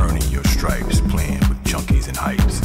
Earning your stripes playing with junkies and heights.